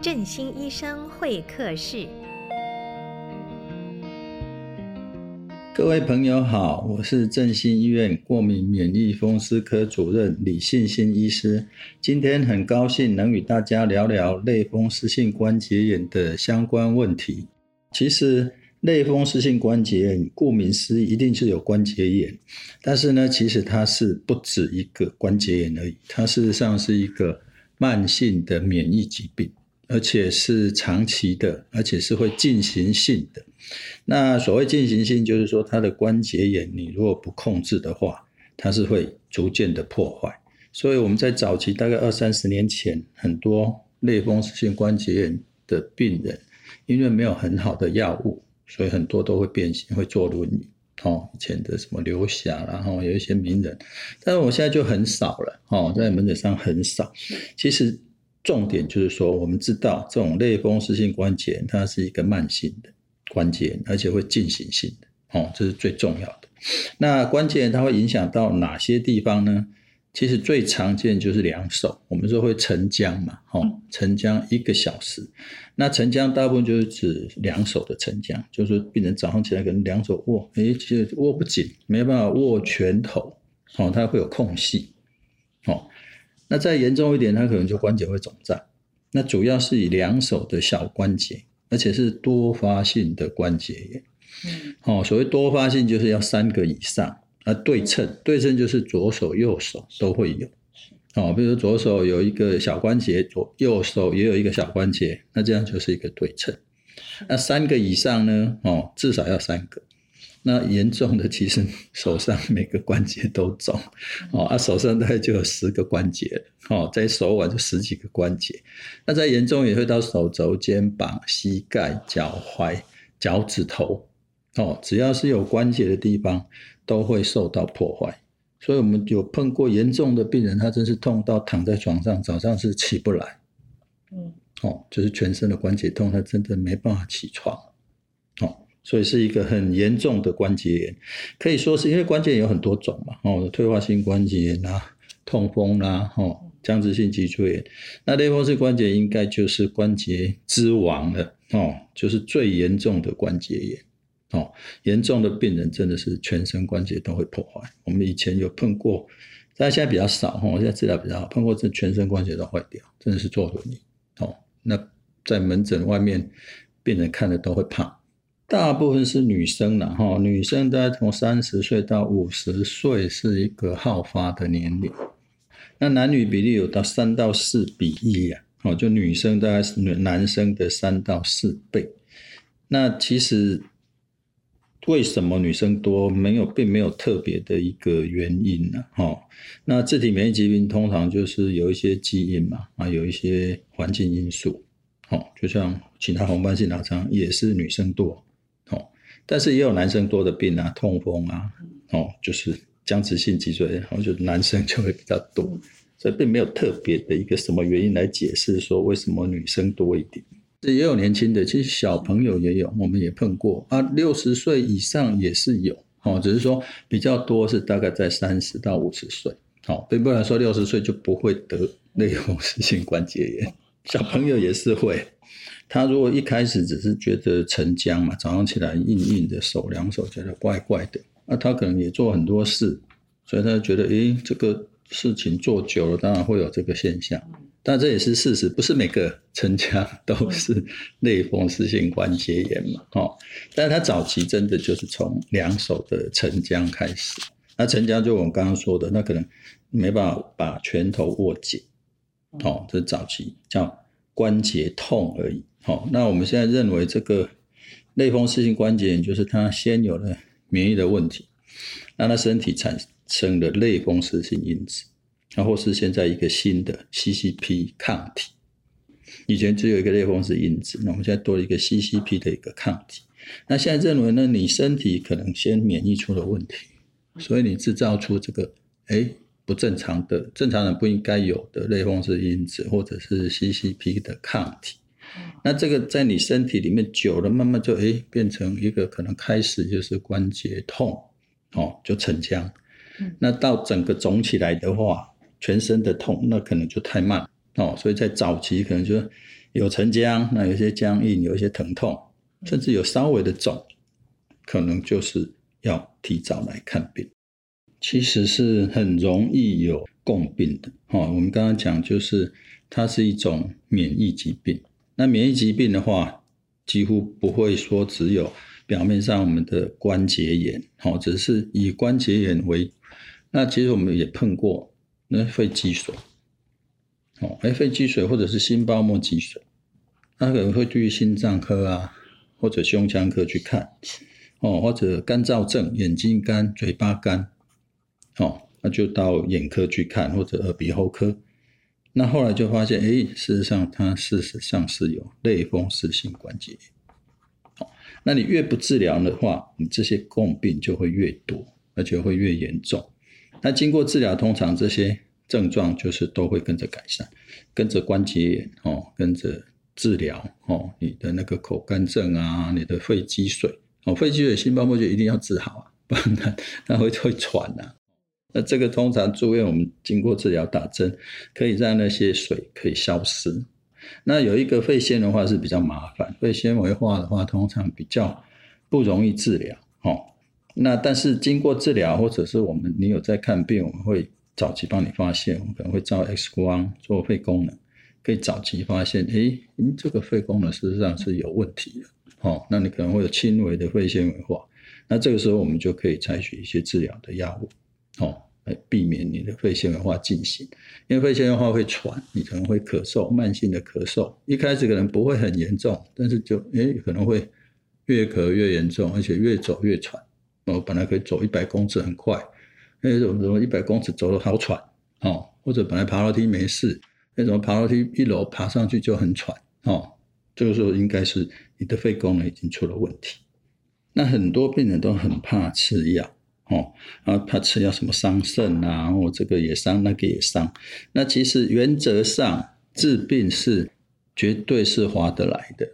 振兴医生会客室。各位朋友好，我是振兴医院过敏免疫风湿科主任李信新医师。今天很高兴能与大家聊聊类风湿性关节炎的相关问题。其实，类风湿性关节炎，顾名思义，一定是有关节炎。但是呢，其实它是不止一个关节炎而已，它事实上是一个慢性的免疫疾病，而且是长期的，而且是会进行性的。那所谓进行性，就是说它的关节炎，你如果不控制的话，它是会逐渐的破坏。所以我们在早期，大概二三十年前，很多类风湿性关节炎的病人，因为没有很好的药物。所以很多都会变形，会坐轮椅。哦，以前的什么刘侠，然后有一些名人，但是我现在就很少了。哦，在门诊上很少。其实重点就是说，我们知道这种类风湿性关节炎，它是一个慢性的关节炎，而且会进行性的。哦，这是最重要的。那关节炎它会影响到哪些地方呢？其实最常见就是两手，我们说会沉僵嘛，哦，晨僵一个小时。那沉僵大部分就是指两手的沉僵，就是病人早上起来可能两手握，诶，其实握不紧，没办法握拳头，哦，它会有空隙，哦。那再严重一点，它可能就关节会肿胀。那主要是以两手的小关节，而且是多发性的关节炎。嗯，哦，所谓多发性就是要三个以上。那对称，对称就是左手右手都会有，哦，比如说左手有一个小关节，左右手也有一个小关节，那这样就是一个对称。那三个以上呢？哦，至少要三个。那严重的其实手上 每个关节都肿，哦，啊，手上大概就有十个关节，哦，在手腕就十几个关节。那再严重也会到手肘、肩膀、膝盖、脚踝、脚趾头，哦，只要是有关节的地方。都会受到破坏，所以我们有碰过严重的病人，他真是痛到躺在床上，早上是起不来。嗯，哦，就是全身的关节痛，他真的没办法起床。哦，所以是一个很严重的关节炎，可以说是因为关节炎有很多种嘛。哦，退化性关节炎啊，痛风啦，哦，僵直性脊椎炎，那类风湿关节应该就是关节之王了。哦，就是最严重的关节炎。哦，严重的病人真的是全身关节都会破坏。我们以前有碰过，但现在比较少。哈，现在治疗比较好，碰过这全身关节都坏掉，真的是坐轮椅。哦，那在门诊外面，病人看了都会怕。大部分是女生了，哈，女生大概从三十岁到五十岁是一个好发的年龄。那男女比例有到三到四比一呀，哦，就女生大概是男生的三到四倍。那其实。为什么女生多？没有，并没有特别的一个原因呢。哈，那自体免疫疾病通常就是有一些基因嘛，啊，有一些环境因素。哦，就像其他红斑性狼疮也是女生多。但是也有男生多的病啊，痛风啊，哦，就是僵直性脊椎，然后就男生就会比较多。所以并没有特别的一个什么原因来解释说为什么女生多一点。这也有年轻的，其实小朋友也有，我们也碰过啊。六十岁以上也是有，哦，只是说比较多是大概在三十到五十岁，好，并不能说六十岁就不会得类风湿性关节炎。小朋友也是会，他如果一开始只是觉得沉僵嘛，早上起来硬硬的手，两手觉得怪怪的，那他可能也做很多事，所以他觉得，诶，这个事情做久了，当然会有这个现象。但这也是事实，不是每个晨僵 都是类风湿性关节炎嘛？哦，但是他早期真的就是从两手的沉僵开始。那晨僵就我们刚刚说的，那可能没办法把拳头握紧，哦，这是早期叫关节痛而已。哦，那我们现在认为这个类风湿性关节炎就是他先有了免疫的问题，让他身体产生了类风湿性因子。然后是现在一个新的 CCP 抗体，以前只有一个类风湿因子，那我们现在多了一个 CCP 的一个抗体。那现在认为呢，你身体可能先免疫出了问题，所以你制造出这个哎不正常的、正常人不应该有的类风湿因子，或者是 CCP 的抗体。那这个在你身体里面久了，慢慢就哎变成一个可能开始就是关节痛哦，就沉僵。那到整个肿起来的话。全身的痛，那可能就太慢哦，所以在早期可能就有沉僵，那有些僵硬，有一些疼痛，甚至有稍微的肿，可能就是要提早来看病。其实是很容易有共病的。哦，我们刚刚讲就是它是一种免疫疾病。那免疫疾病的话，几乎不会说只有表面上我们的关节炎，哦，只是以关节炎为。那其实我们也碰过那肺积水，哦，哎，肺积水或者是心包膜积水，那可能会去心脏科啊，或者胸腔科去看，哦，或者干燥症，眼睛干、嘴巴干，哦，那就到眼科去看，或者耳鼻喉科。那后来就发现，哎，事实上它事实上是有类风湿性关节炎。好，那你越不治疗的话，你这些共病就会越多，而且会越严重。那经过治疗，通常这些症状就是都会跟着改善，跟着关节炎哦，跟着治疗哦，你的那个口干症啊，你的肺积水哦，肺积水、心包膜就一定要治好啊，不然它它会会喘呐、啊。那这个通常住院，我们经过治疗打针，可以让那些水可以消失。那有一个肺纤维化是比较麻烦，肺纤维化的话，通常比较不容易治疗哦。那但是经过治疗，或者是我们你有在看病，我们会早期帮你发现，我们可能会照 X 光做肺功能，可以早期发现，诶，你这个肺功能事实上是有问题的，哦，那你可能会有轻微的肺纤维化，那这个时候我们就可以采取一些治疗的药物，哦，来避免你的肺纤维化进行，因为肺纤维化会喘，你可能会咳嗽，慢性的咳嗽，一开始可能不会很严重，但是就诶可能会越咳越严重，而且越走越喘。哦本来可以走一百公尺很快，那种什么一百公尺走得好喘哦，或者本来爬楼梯没事，那怎么爬楼梯一楼爬上去就很喘哦，这个时候应该是你的肺功能已经出了问题。那很多病人都很怕吃药哦，然后怕吃药什么伤肾啊，我这个也伤，那个也伤。那其实原则上治病是绝对是划得来的。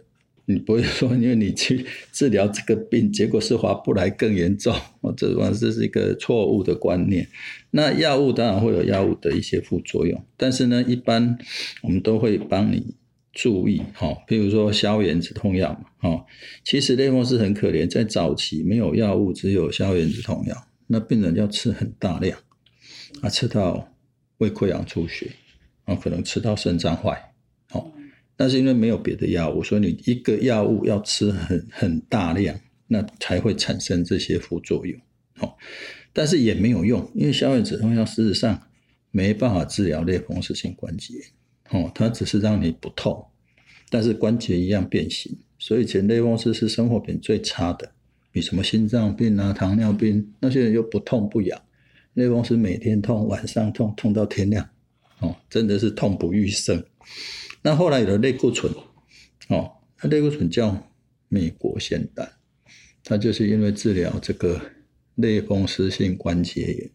你不会说，因为你去治疗这个病，结果是划不来更严重，哦，这完这是一个错误的观念。那药物当然会有药物的一些副作用，但是呢，一般我们都会帮你注意，哈，比如说消炎止痛药嘛，哈，其实类风湿很可怜，在早期没有药物，只有消炎止痛药，那病人要吃很大量，啊，吃到胃溃疡出血，啊，可能吃到肾脏坏，好。但是因为没有别的药物，所以你一个药物要吃很很大量，那才会产生这些副作用。哦，但是也没有用，因为消炎止痛药事实上没办法治疗类风湿性关节炎。哦，它只是让你不痛，但是关节一样变形。所以前类风湿是生活品最差的，比什么心脏病啊、糖尿病那些人又不痛不痒，类风湿每天痛，晚上痛，痛到天亮。哦，真的是痛不欲生。那后来有了类固醇，哦，那类固醇叫美国仙丹，它就是因为治疗这个类风湿性关节炎，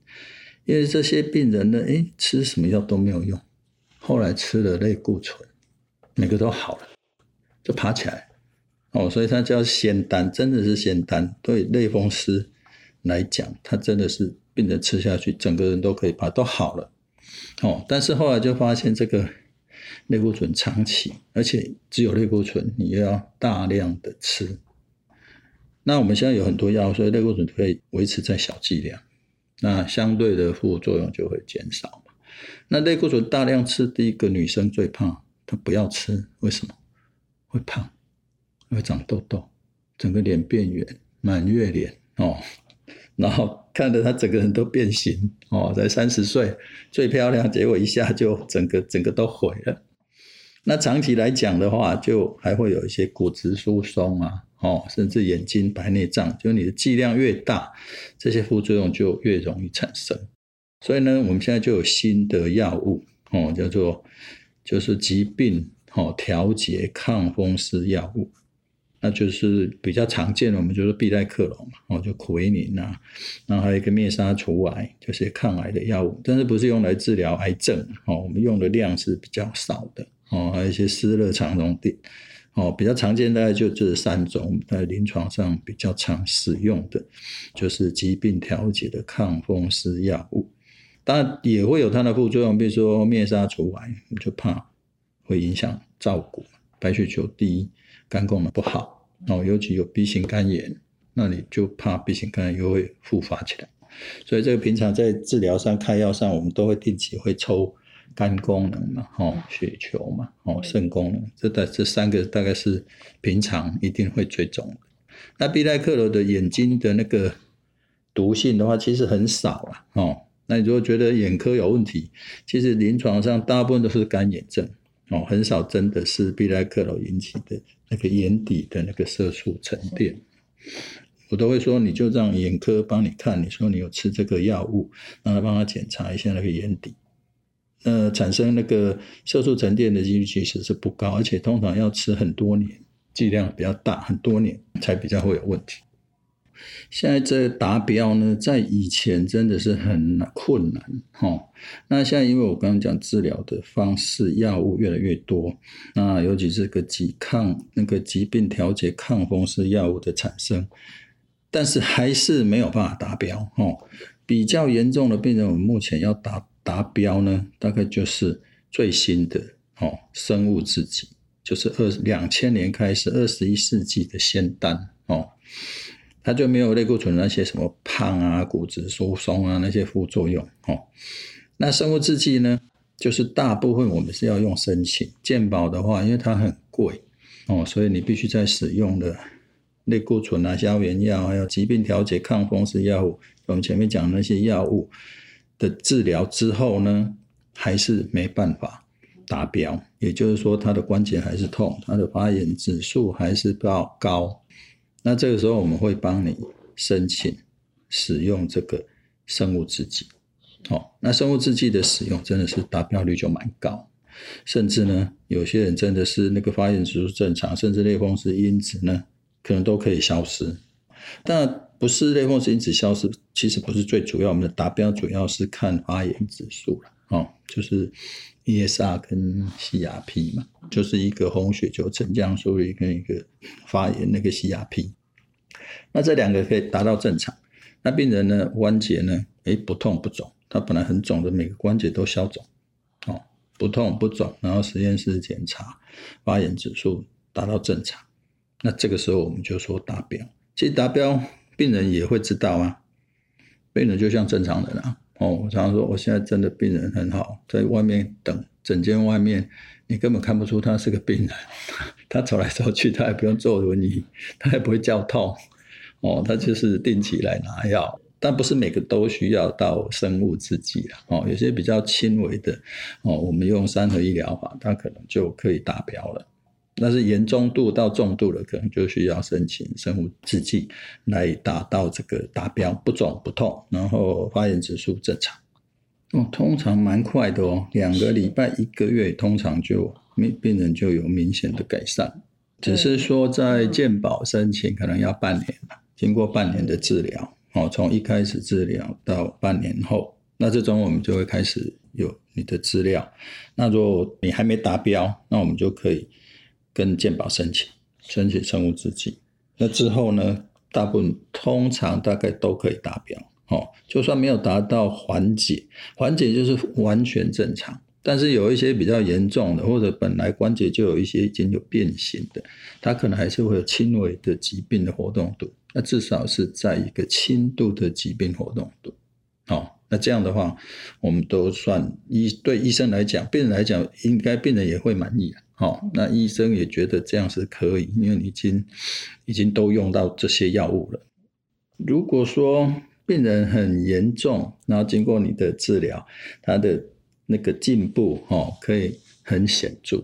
因为这些病人呢，诶，吃什么药都没有用，后来吃了类固醇，每个都好了，就爬起来，哦，所以它叫仙丹，真的是仙丹。对类风湿来讲，它真的是病人吃下去，整个人都可以爬，都好了，哦，但是后来就发现这个。类固醇长期，而且只有类固醇，你又要大量的吃。那我们现在有很多药，所以类固醇可以维持在小剂量，那相对的副作用就会减少。那类固醇大量吃，第一个女生最怕，她不要吃，为什么？会胖，会长痘痘，整个脸变圆，满月脸哦，然后看着她整个人都变形哦，才三十岁最漂亮，结果一下就整个整个都毁了。那长期来讲的话，就还会有一些骨质疏松啊，哦，甚至眼睛白内障，就你的剂量越大，这些副作用就越容易产生。所以呢，我们现在就有新的药物，哦，叫做就是疾病哦调节抗风湿药物，那就是比较常见的，我们就是必带克隆嘛，哦，就苦维宁啊，然后还有一个灭杀除癌，就是抗癌的药物，但是不是用来治疗癌症，哦，我们用的量是比较少的。哦，还有一些湿热肠溶定，哦，比较常见大概就这三种，在临床上比较常使用的，就是疾病调节的抗风湿药物。当然也会有它的副作用，比如说灭杀除癌，你就怕会影响照顾，白血球低，肝功能不好，哦，尤其有 B 型肝炎，那你就怕 B 型肝炎又会复发起来。所以这个平常在治疗上、开药上，我们都会定期会抽肝功能嘛，哦，血球嘛，哦，肾功能，这大这三个大概是平常一定会追踪的。那必泰克罗的眼睛的那个毒性的话，其实很少了，哦。那你如果觉得眼科有问题，其实临床上大部分都是干眼症，哦，很少真的是必泰克罗引起的那个眼底的那个色素沉淀。我都会说，你就让眼科帮你看，你说你有吃这个药物，让他帮他检查一下那个眼底，呃，产生那个色素沉淀的几率其实是不高，而且通常要吃很多年，剂量比较大，很多年才比较会有问题。现在这达标呢，在以前真的是很困难，哈。那现在因为我刚刚讲治疗的方式，药物越来越多，那尤其是个抵抗那个疾病调节抗风湿药物的产生。但是还是没有办法达标哦。比较严重的病人，我们目前要达达标呢，大概就是最新的哦，生物制剂，就是二两千年开始，二十一世纪的仙丹哦，它就没有类固醇那些什么胖啊、骨质疏松啊那些副作用哦。那生物制剂呢，就是大部分我们是要用申请健保的话，因为它很贵哦，所以你必须在使用的。类固醇啊、消炎药，还有疾病调节抗风湿药物，我们前面讲的那些药物的治疗之后呢，还是没办法达标。也就是说，它的关节还是痛，它的发炎指数还是比较高。那这个时候，我们会帮你申请使用这个生物制剂。哦，那生物制剂的使用真的是达标率就蛮高，甚至呢，有些人真的是那个发炎指数正常，甚至类风湿因子呢。可能都可以消失，但不是类风湿因子消失，其实不是最主要。我们的达标主要是看发炎指数了，哦，就是 ESR 跟 CRP 嘛，就是一个红血球沉降速率跟一个发炎那个 CRP。那这两个可以达到正常，那病人呢，关节呢，诶，不痛不肿，他本来很肿的每个关节都消肿，哦，不痛不肿，然后实验室检查发炎指数达到正常。那这个时候我们就说达标，其实达标病人也会知道啊，病人就像正常人啊。哦，我常常说，我现在真的病人很好，在外面等诊间外面，你根本看不出他是个病人，他走来走去，他也不用坐轮椅，他也不会叫痛，哦，他就是定期来拿药，但不是每个都需要到生物制剂啊，哦，有些比较轻微的，哦，我们用三合一疗法，他可能就可以达标了。那是严重度到重度了，可能就需要申请生物制剂来达到这个达标，不肿不痛，然后发炎指数正常。哦，通常蛮快的哦，两个礼拜一个月，通常就病病人就有明显的改善。只是说在健保申请可能要半年，经过半年的治疗，哦，从一开始治疗到半年后，那这种我们就会开始有你的资料。那如果你还没达标，那我们就可以。跟健保申请，申请生物制剂，那之后呢，大部分通常大概都可以达标，哦，就算没有达到缓解，缓解就是完全正常，但是有一些比较严重的，或者本来关节就有一些已经有变形的，它可能还是会有轻微的疾病的活动度，那至少是在一个轻度的疾病活动度，哦，那这样的话，我们都算医对医生来讲，病人来讲，应该病人也会满意啊。好，那医生也觉得这样是可以，因为你已经已经都用到这些药物了。如果说病人很严重，然后经过你的治疗，他的那个进步哦，可以很显著。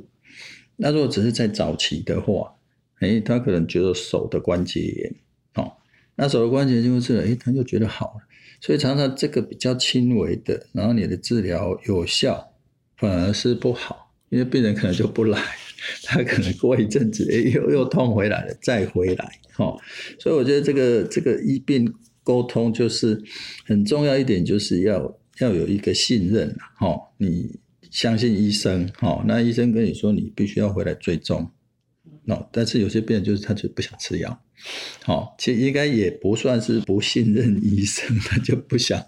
那如果只是在早期的话，诶，他可能觉得手的关节炎，哦，那手的关节就是，诶，他就觉得好了。所以常常这个比较轻微的，然后你的治疗有效，反而是不好。因为病人可能就不来，他可能过一阵子，诶，又又痛回来了，再回来，哦，所以我觉得这个这个医病沟通就是很重要一点，就是要要有一个信任，哦，你相信医生，哦，那医生跟你说你必须要回来追踪，哦，但是有些病人就是他就不想吃药，哦，其实应该也不算是不信任医生，他就不想。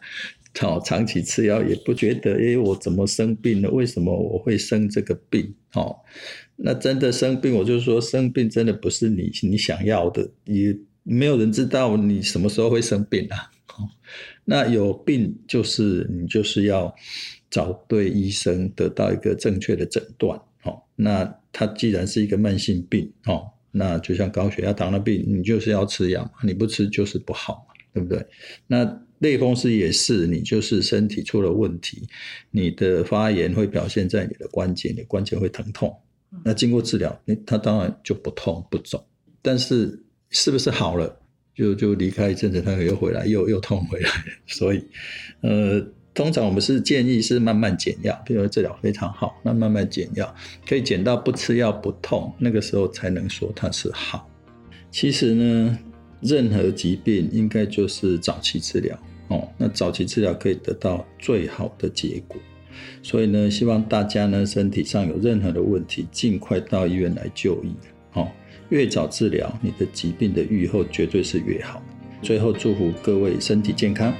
好，长期吃药也不觉得，诶，我怎么生病了？为什么我会生这个病？哦，那真的生病，我就说生病真的不是你你想要的，也没有人知道你什么时候会生病啊。那有病就是你就是要找对医生，得到一个正确的诊断。好，那它既然是一个慢性病，哦，那就像高血压、糖尿病，你就是要吃药，你不吃就是不好，对不对？那类风湿也是，你就是身体出了问题，你的发炎会表现在你的关节，你关节会疼痛。那经过治疗，它当然就不痛不肿。但是是不是好了，就就离开一阵子，它又回来，又又痛回来。所以，呃。通常我们是建议是慢慢减药，比如说治疗非常好，那慢慢减药，可以减到不吃药不痛，那个时候才能说它是好。其实呢，任何疾病应该就是早期治疗哦，那早期治疗可以得到最好的结果。所以呢，希望大家呢身体上有任何的问题，尽快到医院来就医哦。越早治疗，你的疾病的愈后绝对是越好。最后祝福各位身体健康。